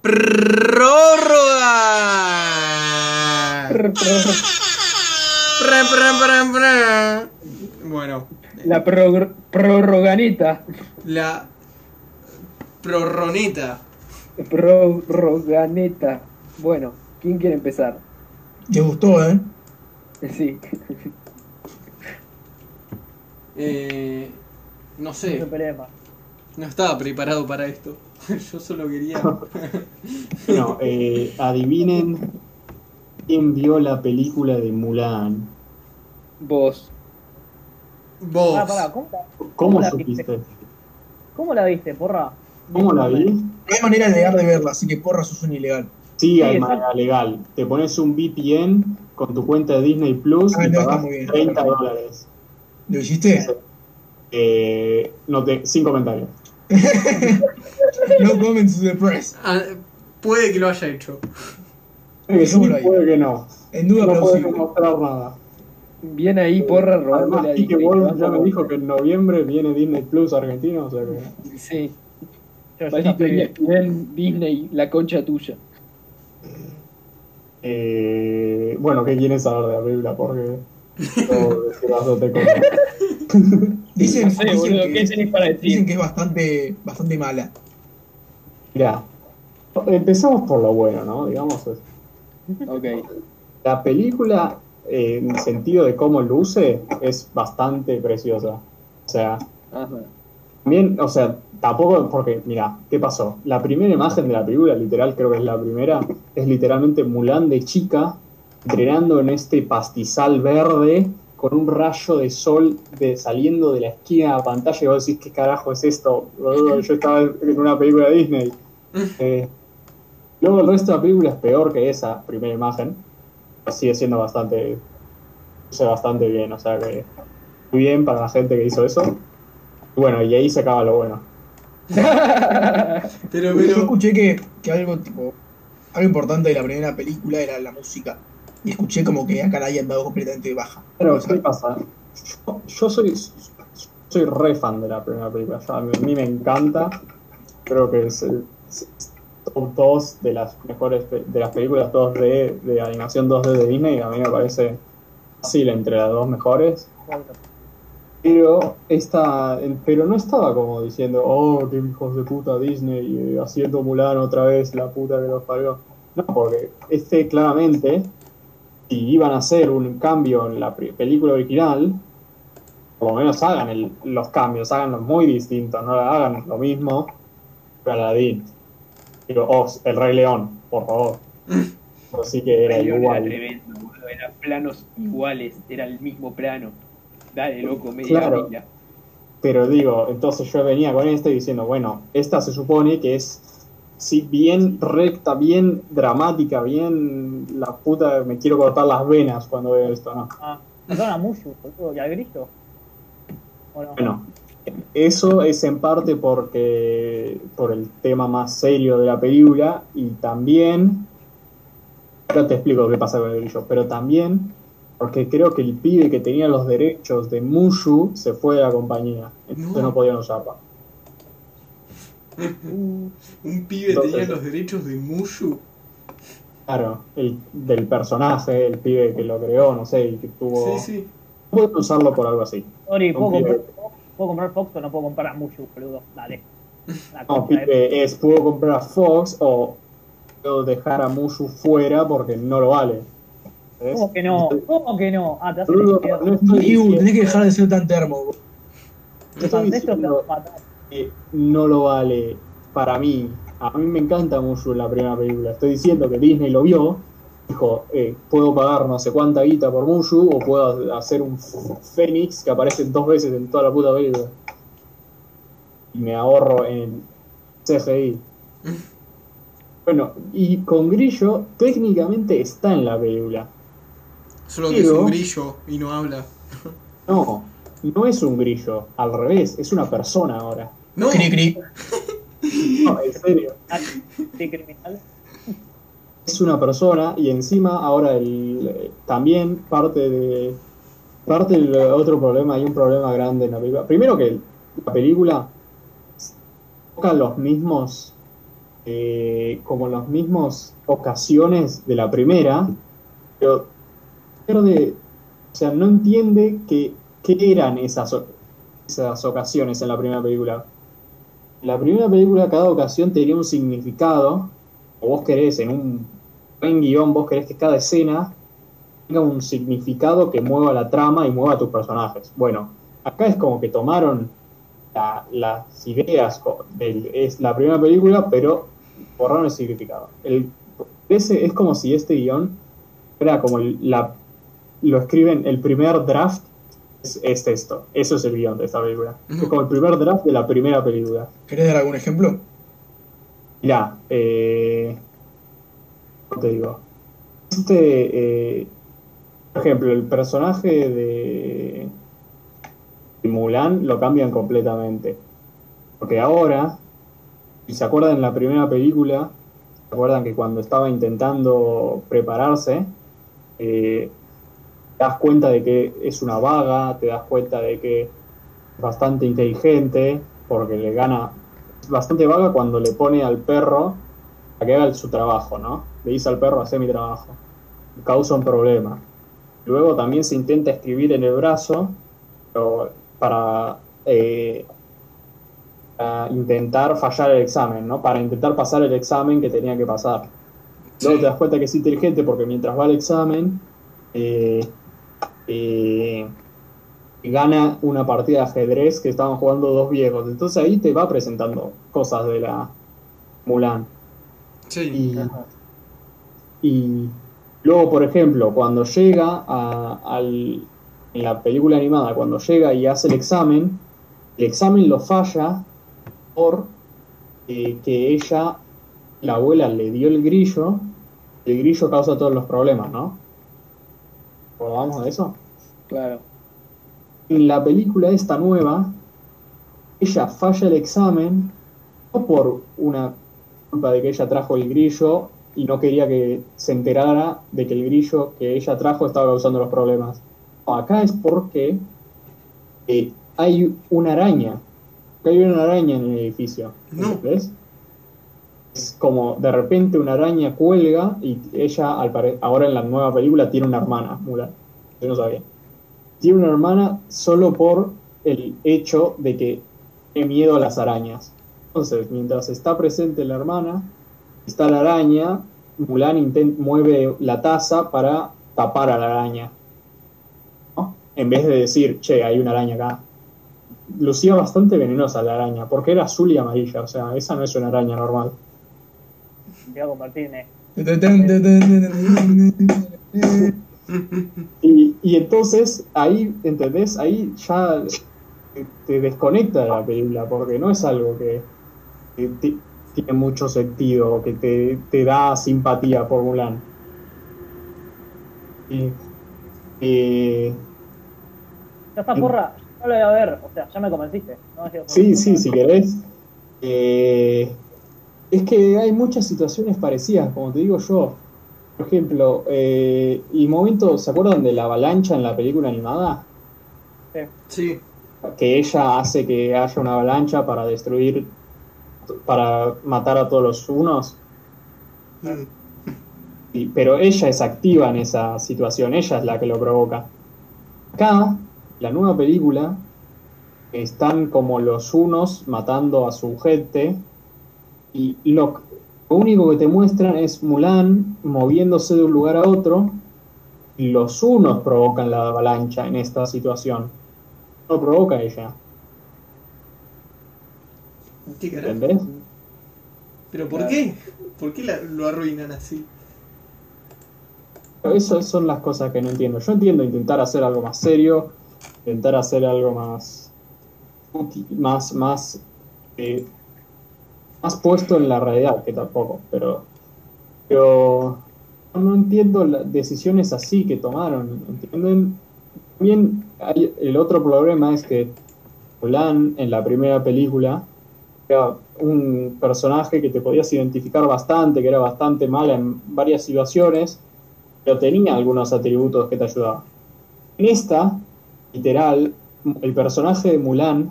Prórroga. Bueno, La prog- prorroganeta. la prorroneta. Prorroganeta. Bueno, ¿quién quiere empezar? Te gustó, ¿eh? Sí. Eh, no sé, no estaba preparado para esto. Yo solo quería. Bueno, eh, adivinen quién vio la película de Mulan. Vos. Vos. Ah, pará, ¿cómo, la- ¿Cómo la supiste? viste? ¿Cómo la viste, porra? ¿Cómo la vi? No hay manera legal de verla, así que porra sos un ilegal. Sí, hay exacto. manera legal. Te pones un VPN con tu cuenta de Disney Plus Ah, y no, está pagás muy bien. 30 dólares. ¿Lo hiciste? Eh, no te, sin comentarios. No comments to the press. Ah, puede que lo haya hecho. Puede que sí, puede que no. En duda No puedo plausible. demostrar nada. Bien ahí, porra, Además, robándole a Kike Disney. Wolf ya me dijo que en noviembre viene Disney Plus argentino, o sea que... Sí. Disney, la concha tuya. Eh, bueno, ¿qué quieren saber de la película? Porque... Dicen, No sé, dicen boludo, que, ¿qué tenés para dicen que es bastante, bastante mala. Mirá, empezamos por lo bueno, ¿no? Digamos, es- Ok. la película, eh, en el sentido de cómo luce, es bastante preciosa. O sea, Ajá. también, o sea, tampoco, porque, mira, ¿qué pasó? La primera imagen de la película, literal, creo que es la primera, es literalmente Mulan de chica, entrenando en este pastizal verde, con un rayo de sol de, saliendo de la esquina de la pantalla, y vos decís, ¿qué carajo es esto? Yo estaba en una película de Disney. Eh, luego el resto de la película es peor que esa primera imagen, sigue siendo bastante, luce bastante bien, o sea que muy bien para la gente que hizo eso. Y bueno, y ahí se acaba lo bueno. Pero, Yo escuché que, que algo tipo algo importante de la primera película era la música. Y escuché como que acá la hayan dado completamente baja. Pero, ¿qué pasa? Yo, yo soy, soy re fan de la primera película. Yo- a, mí, a mí me encanta. Creo que es el top 2 de las mejores de las películas 2D de animación 2D de Disney. A mí me parece fácil entre las dos mejores. Pero esta, pero no estaba como diciendo, oh, qué hijos de puta Disney, eh, haciendo Mulan otra vez, la puta que los parió. No, porque este claramente, si iban a hacer un cambio en la película original, por lo menos hagan el- los cambios, háganlos muy distintos, no hagan lo mismo que Aladdin. Digo, oh, el Rey León, por favor. Así que era Era igual. tremendo, boludo. Eran planos iguales, era el mismo plano. Dale, loco, media Claro. milla. Pero digo, entonces yo venía con este diciendo, bueno, esta se supone que es sí, bien recta, bien dramática, bien la puta, me quiero cortar las venas cuando veo esto, ¿no? Ah, sacaron a Mushu, boludo, y al Grillo. ¿O no? Bueno, eso es en parte porque por el tema más serio de la película y también, ahora te explico qué pasa con el grillo, pero también porque creo que el pibe que tenía los derechos de Mushu se fue de la compañía, entonces No. no podían usarla. Un pibe tenía los derechos de Mushu. Claro, el, del personaje, el pibe que lo creó, no sé, y que tuvo... Sí, sí. No pueden usarlo por algo así. Sorry, ¿puedo comprar. ¿puedo comprar Fox o no puedo comprar a Mushu, boludo? Dale. La No, pibe, es puedo comprar a Fox o puedo dejar a Mushu fuera porque no lo vale. ¿Ves? ¿Cómo que no? ¿Cómo que no? Ah, te hace no tenés que dejar de ser tan termo. estoy diciendo no lo vale para mí. A mí me encanta Mushu en la primera película. Estoy diciendo que Disney lo vio. Dijo, eh, puedo pagar no sé cuánta guita por Mushu o puedo hacer un Fénix que aparece dos veces en toda la puta película. Y me ahorro en CGI. Bueno, y con Grillo técnicamente está en la película. Solo que es un grillo y no habla. No, no es un grillo, al revés, es una persona ahora. No, Cri, cri. No, en serio. Ah, ¿Qué criminal? es una persona y encima ahora el, eh, también parte de parte del otro problema hay un problema grande en la película primero que la película toca los mismos eh, como en las mismas ocasiones de la primera, pero pierde, o sea, no entiende que, qué eran esas, esas ocasiones en la primera película. La primera película cada ocasión tenía un significado, o vos querés en un buen guion, vos querés que cada escena tenga un significado que mueva la trama y mueva a tus personajes. Bueno, acá es como que tomaron la- las ideas de la primera película, pero borraron el significado. Ese, es como si este guion era como lo escriben, el primer draft es, es esto. Eso es el guion de esta película. Es como el primer draft de la primera película. ¿Querés dar algún ejemplo? Mirá, eh, ¿cómo te digo? Este, eh, por ejemplo, el personaje de, de Mulan lo cambian completamente. Porque ahora, si se acuerdan en la primera película, se acuerdan que cuando estaba intentando prepararse, eh, te das cuenta de que es una vaga, te das cuenta de que es bastante inteligente, porque le gana es bastante vaga cuando le pone al perro a que haga su trabajo, ¿no? Le dice al perro, hacer mi trabajo. Causa un problema. Luego también se intenta escribir en el brazo pero para, eh, para intentar fallar el examen, ¿no? Para intentar pasar el examen que tenía que pasar. Luego te das cuenta que es inteligente porque mientras va al examen, eh, eh, gana una partida de ajedrez que estaban jugando dos viejos. Entonces ahí te va presentando cosas de la Mulan. Sí. Y, y luego, por ejemplo, cuando llega a, al, en la película animada, cuando llega y hace el examen, el examen lo falla por eh, que ella, la abuela, le dio el grillo, el grillo causa todos los problemas, ¿no? ¿Recordamos de eso? Claro. en la película esta nueva, ella falla el examen, no por una culpa de que ella trajo el grillo y no quería que se enterara de que el grillo que ella trajo estaba causando los problemas. No, acá es porque eh, hay una araña. Acá hay una araña en el edificio. No. ¿Ves? Es como de repente una araña cuelga y ella, al ahora en la nueva película, tiene una hermana, Mulan. Yo no sabía tiene una hermana solo por el hecho de que tiene miedo a las arañas. Entonces, mientras está presente la hermana, está la araña, Mulan mueve la taza para tapar a la araña. ¿no? En vez de decir, che, hay una araña acá. Lucía bastante venenosa la araña, porque era azul y amarilla, o sea, esa no es una araña normal. Voy a convertirme. Y, y entonces ahí, ¿entendés? Ahí ya te- desconecta de la película, porque no es algo que, que ti- tiene mucho sentido, o que te, te da simpatía por Mulan. Y, eh, Ya está, porra. No lo voy a ver. O sea, ya me convenciste. No sí, sí, si querés. Eh, es que hay muchas situaciones parecidas, como te digo yo. Por ejemplo, eh, y momentos, ¿se acuerdan de la avalancha en la película animada? Sí. que ella hace que haya una avalancha para destruir, para matar a todos los unos, Mm. y- pero ella es activa en esa situación, ella es la que lo provoca. Acá, la nueva película, están como los unos matando a su gente, y lo, único que te muestran es Mulan moviéndose de un lugar a otro, y los unos provocan la avalancha en esta situación. No lo provoca ella. ¿Qué carajo? ¿Entendés? ¿Pero por Claro. qué? ¿Por qué la- lo arruinan así? Esas son las cosas que no entiendo. Yo entiendo intentar hacer algo más serio, intentar hacer algo más más, más, eh, más puesto en la realidad, que tampoco, pero, pero no, entiendo las decisiones así que tomaron, ¿entienden? También el otro problema es que Mulan en la primera película era un personaje que te podías identificar bastante, que era bastante mala en varias situaciones, pero tenía algunos atributos que te ayudaban. En esta, literal, el personaje de Mulan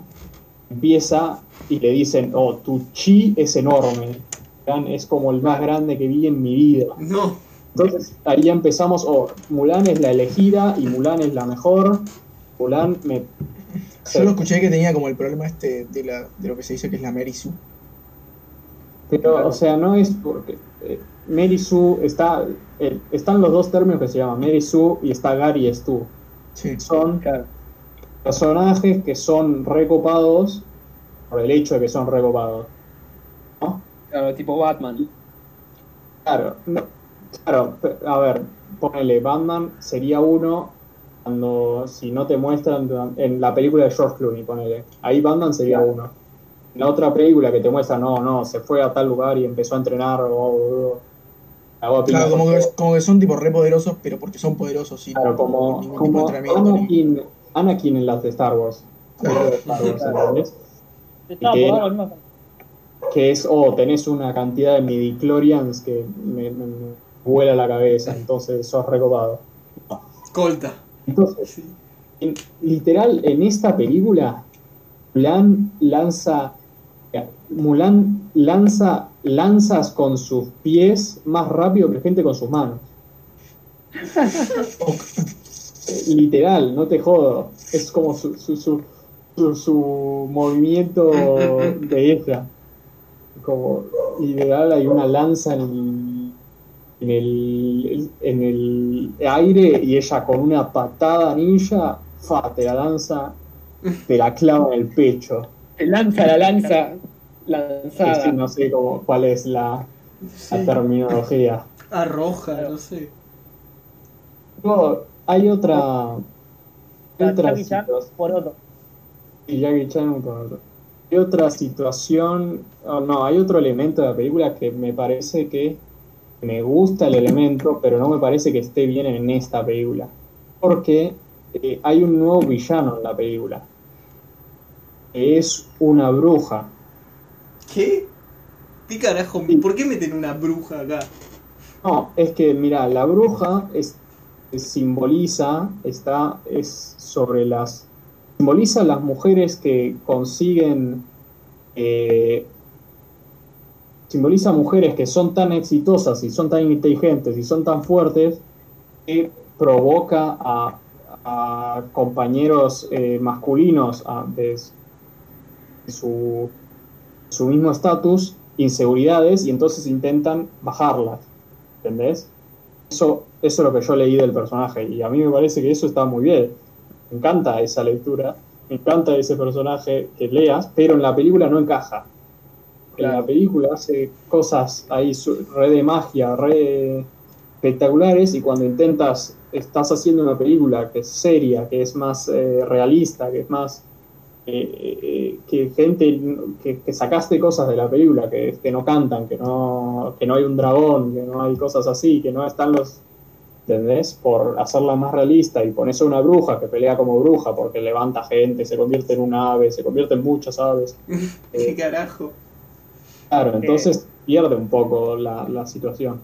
empieza y le dicen, oh, tu chi es enorme. Mulan es como el más grande que vi en mi vida. No. Entonces ahí empezamos, oh, Mulan es la elegida y Mulan es la mejor. Mulan me... Yo lo escuché que tenía como el problema este de, la, de lo que se dice que es la Mary Sue. Pero, o sea, no es porque... eh, Mary Sue está... eh, están los dos términos que se llaman Mary Sue y está Gary Stu. Sí. Son Claro. personajes que son recopados por el hecho de que son recopados. ¿no? Claro, tipo Batman. Claro, no- claro, a ver, ponele, Batman sería uno cuando, si no te muestran en la película de George Clooney, ponele, ahí Batman sería Claro. uno. En la otra película que te muestra, no, no, se fue a tal lugar y empezó a entrenar, o, o- o- Claro, como que, como que son tipo re poderosos, pero porque son poderosos, sí. Claro, como, como Anakin, Anakin en las de Star Wars. Claro. de Star Wars, que- que es, oh, tenés una cantidad de midichlorians que me, me- me vuela la cabeza, entonces sos recopado. Colta. Entonces, Sí. en- literal, en esta película, Mulan lanza, Mulan lanza lanzas con sus pies más rápido que gente con sus manos. Literal, no te jodo. Es como su, su, su, su- su movimiento de ella. Como literal hay una lanza en el, en el, en el aire y ella con una patada ninja, fa, te la lanza, te la clava en el pecho. Se lanza la lanza Sí, lanzada. no sé cómo, cuál es la, terminología. Arroja, no sé. Luego, hay otra. hay otra por otro. Y Jackie Chan por otro. Hay otra situación, oh, no, hay otro elemento de la película que me parece que me gusta el elemento, pero no me parece que esté bien en esta película. Porque eh, hay un nuevo villano en la película. Que es una bruja. ¿Qué? ¿Qué carajo? ¿Por qué meten una bruja acá? No, es que, mira, la bruja es- simboliza, está, es sobre las, simboliza las mujeres que consiguen, eh, simboliza mujeres que son tan exitosas y son tan inteligentes y son tan fuertes que provoca a, compañeros eh, masculinos a- de, de su, su mismo estatus inseguridades y entonces intentan bajarlas. ¿Entendés? Eso, eso es lo que yo leí del personaje y a mí me parece que eso está muy bien. Me encanta esa lectura, me encanta ese personaje que leas, pero en la película no encaja. En la película hace cosas ahí re de magia, re espectaculares y cuando intentas, estás haciendo una película que es seria, que es más eh, realista, que es más eh, eh, que gente que, que sacaste cosas de la película que, que no cantan, que no, que no hay un dragón, que no hay cosas así, que no están los ¿entendés? Por hacerla más realista y pones a una bruja que pelea como bruja porque levanta gente, se convierte en un ave, se convierte en muchas aves. ¿Qué Eh, carajo? Claro, entonces pierde un poco la, la situación.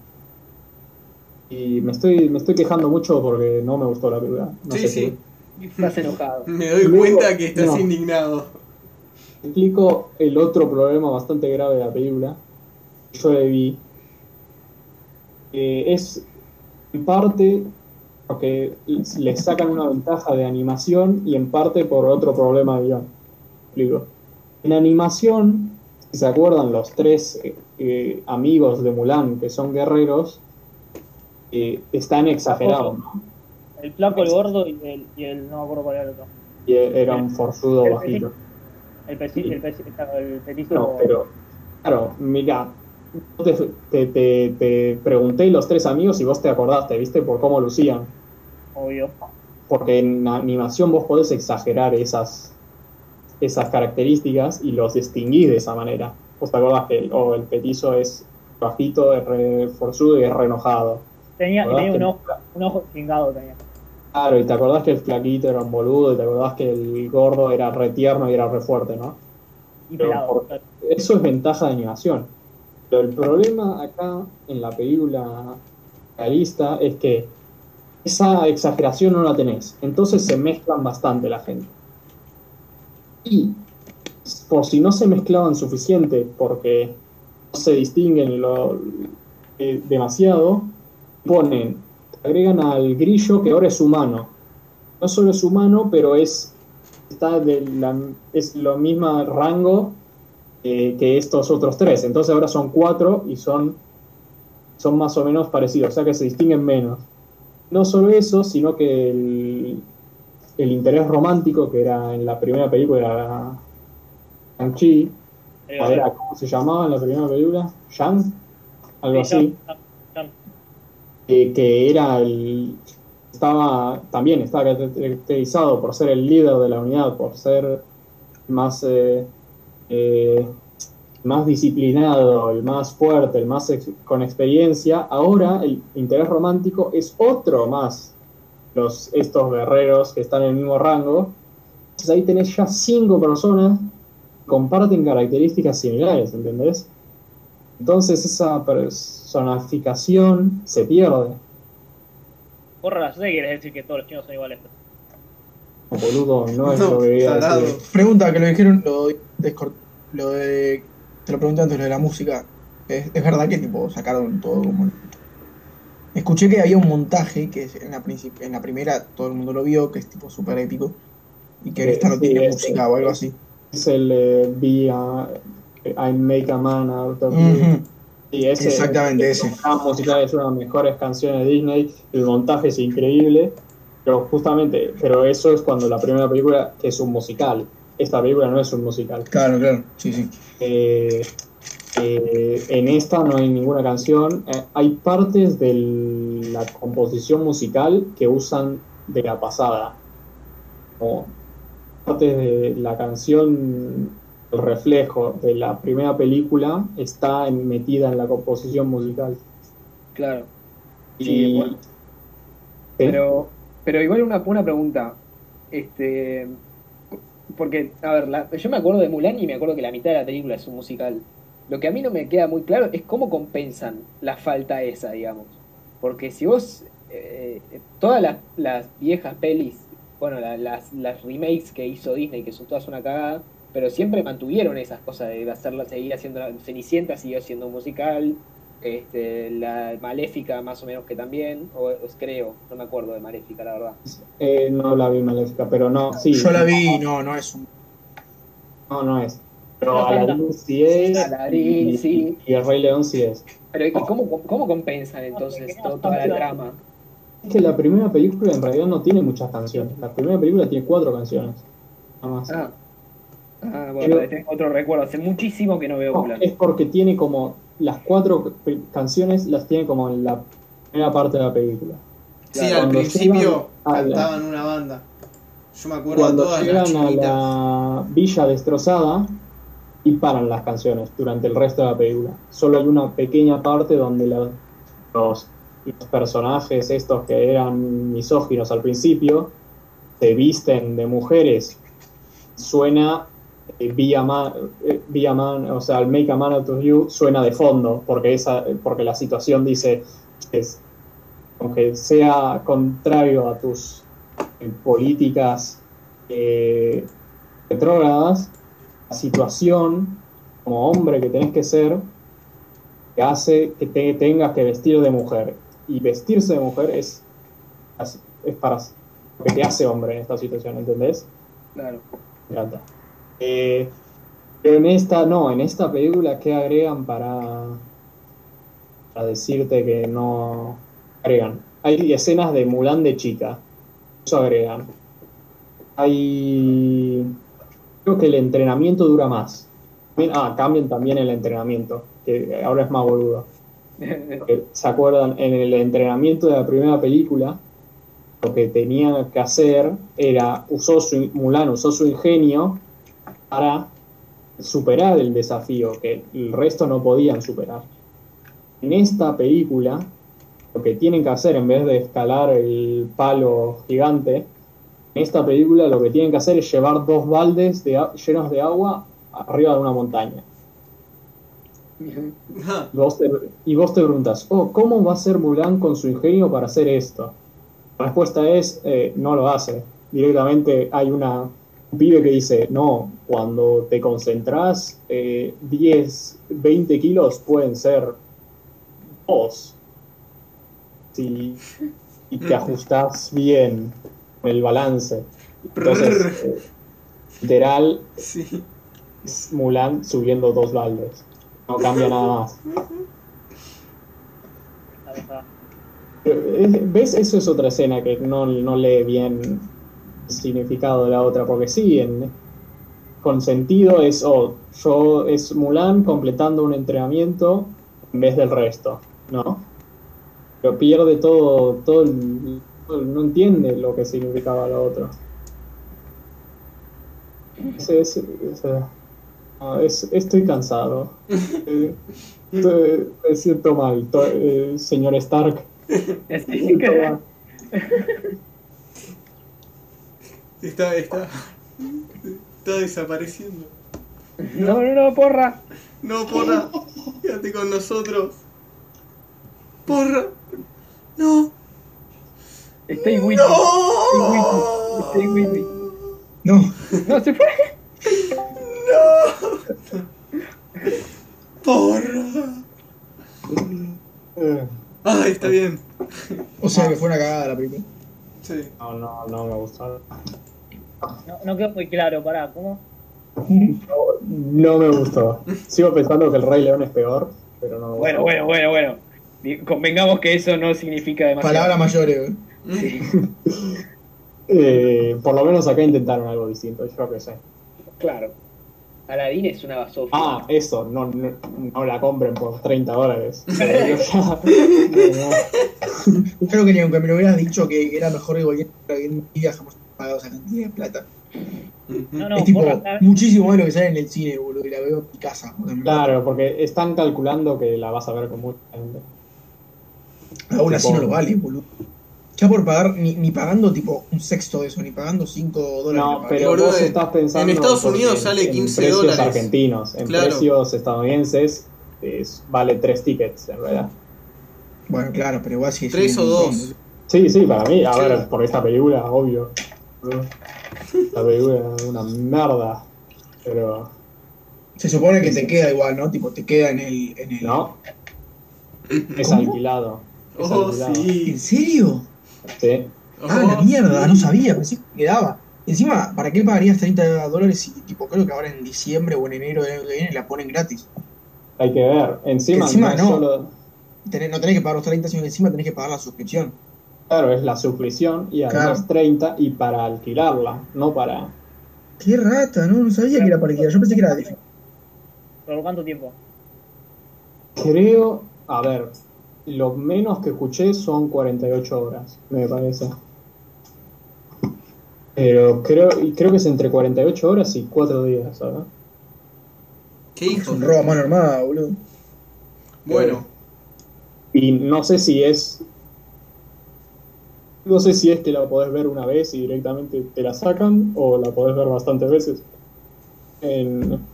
Y me estoy, me estoy quejando mucho porque no me gustó la película. No Sí, sé sí. si- Estás enojado. Me doy Luego- cuenta que estás no. indignado. explico el otro problema bastante grave de la película. Yo le vi. Eh, es en parte porque le sacan una ventaja de animación y en parte por otro problema de guion. Explico. En animación, si se acuerdan, los tres eh, eh, amigos de Mulan que son guerreros eh, están exagerados. ¿no? El flaco, el gordo y el, y el no me acuerdo cuál era el otro. Y era un forzudo El- bajito. El, el, el. No, pero, claro, mira, te, te, te- te pregunté los tres amigos y vos te acordaste, ¿viste? Por cómo lucían. Obvio. Porque en animación vos podés exagerar esas, esas características y los distinguís de esa manera. Vos te acordás que el, oh, el petizo es bajito, es re forzudo y es re enojado. Tenía, y ¿Verdad tenía un ojo, un ojo chingado tenía. Claro, y te acordás que el flaquito era un boludo y te acordás que el gordo era re tierno y era re fuerte, ¿no? Y pelado. por- Eso es ventaja de animación. Pero el problema acá en la película realista es que esa exageración no la tenés. Entonces se mezclan bastante la gente. Y por si no se mezclaban suficiente, porque se distinguen lo, eh, demasiado, ponen, agregan al grillo que ahora es humano. No solo es humano, pero es está de la, es lo mismo rango eh, que estos otros tres. Entonces ahora son cuatro y son, son más o menos parecidos, o sea que se distinguen menos. No solo eso, sino que el, el interés romántico que era en la primera película era Shang-Chi, Eh, era, ¿cómo se llamaba en la primera película? ¿Shang? Algo sí, así. Eh, que era el estaba también estaba caracterizado por ser el líder de la unidad, por ser más eh, eh, más disciplinado, el más fuerte, el más con experiencia. Ahora el interés romántico es otro más los estos guerreros que están en el mismo rango. Entonces ahí tenés ya cinco personas que comparten características similares, ¿entendés? Entonces esa personificación se pierde. Porra, yo sé quieres decir que todos los chinos son iguales. Boludo, no es No, lo que decir. Pregunta que lo dijeron, lo lo de- te lo pregunté antes, lo de la música. ¿Es, es verdad que tipo sacaron todo como... Escuché que había un montaje que en la, princip- en la primera todo el mundo lo vio, que es tipo súper épico, y que esta no sí, tiene música o algo así. Es el eh, Be a- I Make a Man Out of You. Ujú. Sí, ese, Exactamente, ese. La musical es una de las mejores canciones de Disney, el montaje es increíble, pero justamente, pero eso es cuando la primera película que es un musical. Esta película no es un musical. Claro, claro, sí, sí. Eh, eh, en esta no hay ninguna canción. Eh, hay partes de la composición musical que usan de la pasada. Como partes de la canción, el reflejo de la primera película está en- metida en la composición musical. Claro. Y, Sí, bueno. ¿Sí? Pero, pero igual una, una pregunta. Este. Porque, a ver, la- yo me acuerdo de Mulan y me acuerdo que la mitad de la película es un musical. Lo que a mí no me queda muy claro es cómo compensan la falta esa, digamos. Porque si vos. eh, todas las, las viejas pelis, bueno, la- las, las remakes que hizo Disney, que son todas una cagada, pero siempre mantuvieron esas cosas de hacerla, seguir haciendo. Cenicienta siguió siendo un musical. Este, la Maléfica más o menos que también, o, o creo, no me acuerdo de Maléfica, la verdad. Eh, no la vi maléfica, pero no, sí. Yo la vi no, no es un... No, no es. Pero No, Aladdin sí es. Aladdin, y, sí. y el Rey León sí es. Pero ¿y cómo, cómo compensan entonces todo- toda la trama? Es que la primera película en realidad no tiene muchas canciones. La primera película tiene cuatro canciones. Nada más. Ah, ah bueno, Pero- tengo otro recuerdo, hace muchísimo que no veo No, es porque tiene como. Las cuatro canciones las tiene como en la primera parte de la película. Sí, al principio cantaban una banda. Yo me acuerdo Cuando de todas las llegan a la villa destrozada y paran las canciones durante el resto de la película. Solo hay una pequeña parte donde la- los, los personajes estos que eran misóginos al principio se visten de mujeres. Suena Be a Man, Be a Man, o sea, el Make a Man Out of You suena de fondo porque esa porque la situación dice es, aunque sea contrario a tus eh, políticas eh, retrógradas, la situación como hombre que tenés que ser que hace que te tengas que vestir de mujer. Y vestirse de mujer es, es para lo que te hace hombre en esta situación, ¿entendés? Claro. Me encanta. Eh, pero en esta, no, en esta película, ¿qué agregan para, para decirte que no agregan? Hay escenas de Mulan de chica. Eso agregan. Hay. Creo que el entrenamiento dura más. Ah, cambian también el entrenamiento, que ahora es más boludo. Porque, ¿Se acuerdan? En el entrenamiento de la primera película, lo que tenía que hacer era, usó su, Mulan usó su ingenio para superar el desafío que el resto no podían superar. En esta película, lo que tienen que hacer en vez de escalar el palo gigante, en esta película lo que tienen que hacer es llevar dos baldes de llenos de agua arriba de una montaña. Y vos, te, y vos te preguntas, oh, ¿cómo va a ser Mulan con su ingenio para hacer esto? La respuesta es, eh, no lo hace. Directamente hay una, un un pibe que dice, no, cuando te concentras, eh, 10, 20 kilos pueden ser 2. Si y te ajustas bien con el balance. Entonces, eh, literal, Sí. es Mulan subiendo dos baldes. No cambia nada más. Verdad. Eh, ¿Ves? Eso es otra escena que no, no lee bien significado de la otra, porque sí, en, con sentido es, oh, yo es Mulan completando un entrenamiento en vez del resto, ¿no? Pero pierde todo, todo, el- no entiende lo que significaba la otra. Es, es- es- no, es- estoy cansado. Eh, me siento mal, to- eh, señor Stark. Está, está. Está desapareciendo. No, no, no, porra. No, porra. Quédate con nosotros. Porra. No. Estoy with No. Estoy with me. No, No, se fue. Porra. Eh, Ay, está bien. o sea que fue una cagada la película. Sí. No, no, no me gustó. No, no quedó muy claro, pará, ¿cómo? No me gustó. Sigo pensando que el Rey León es peor, pero no me gustó. Bueno, bueno, bueno, bueno. Di- Convengamos que eso no significa demasiado. Palabras mayores, ¿eh? Sí, Eh, por lo menos acá intentaron algo distinto, yo que sé. claro. Aladdin es una basofia. Ah, eso, no, no, no la compren por 30 dólares. No, no. Creo que ni aunque me lo hubieras dicho que era mejor que cualquier vida jamás pagado esa cantidad de plata. No, no, es tipo porra, muchísimo más de lo que sale en el cine, boludo, y la veo en mi casa. Claro, porque están calculando que la vas a ver con mucha gente. Aún así no lo vale, boludo. Ya por pagar, ni, ni pagando tipo un sexto de eso, ni pagando 5 dólares. No, pero vos en- estás pensando. en Estados Unidos sale en 15 precios dólares. argentinos, en Claro. precios estadounidenses es- vale 3 tickets, en realidad. Bueno, claro, pero igual sí. Tres o dos. Sí, sí, para mí, a Sí. ver, por esta película, obvio. La película es una mierda, pero Se supone que te queda igual, ¿no? Tipo, te queda en el. En el... no. Es ¿Cómo? alquilado. Es Oh, alquilado. sí. ¿En serio? Sí. Ah, la mierda, no sabía, pensé que quedaba. Encima, ¿para qué pagarías 30 dólares si, tipo, creo que ahora en diciembre o en enero del año que viene la ponen gratis? Hay que ver. Encima, Encima no, no. solo. Tenés- no tenés que pagar los 30, sino que encima tenés que pagar la suscripción. Claro, es la suscripción y además Claro. 30 y para alquilarla, no para. Qué rata, no, no sabía que era para alquilar. Yo pensé que era. ¿Por cuánto tiempo? Creo. A ver, lo menos que escuché son 48 horas, me parece. Pero creo, y creo que es entre 48 horas y 4 días, ¿sabes? ¿Qué Es hijo? un robo a mano armada, boludo. Bueno, Y no sé si es. No sé si es que la podés ver una vez y directamente te la sacan, o la podés ver bastantes veces. En,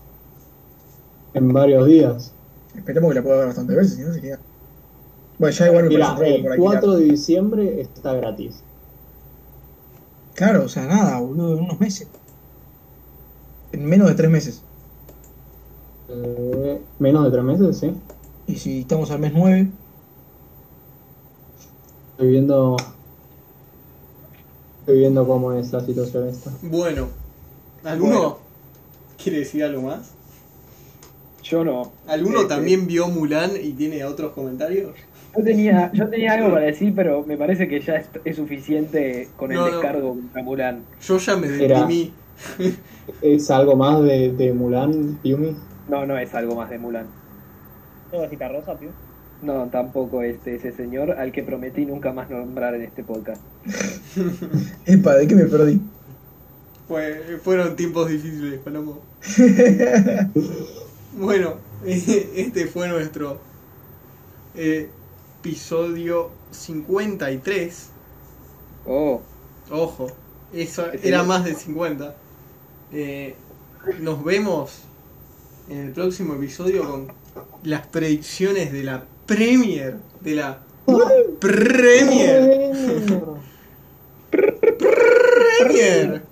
en varios días. Esperemos que la pueda ver bastantes veces, si no se queda. Bueno, ya igual me el por alquilar. 4 de diciembre está gratis. Claro, o sea, nada, boludo, en unos meses. En menos de tres meses. Eh, menos de 3 meses, sí. Y si estamos al mes 9, Estoy viendo. Estoy viendo cómo es la situación esta. bueno. ¿Alguno Bueno. quiere decir algo más? Yo no. ¿Alguno Este, también vio Mulan y tiene otros comentarios? Yo tenía, yo tenía algo para decir, pero me parece que ya es, es suficiente con el No, no. descargo contra Mulan. Yo ya me deprimí. ¿Es algo más de, de Mulan, Yumi? No, no es algo más de Mulan. ¿Tengo cita rosa, tío? No, tampoco este ese señor al que prometí nunca más nombrar en este podcast. epa, ¿de qué me perdí? Fue- fueron tiempos difíciles, Palomo. bueno, este fue nuestro eh, episodio 53. Oh, Ojo, eso Ese era más de 50. Eh, nos vemos en el próximo episodio con las predicciones de la Premier. De la Premier. Premier.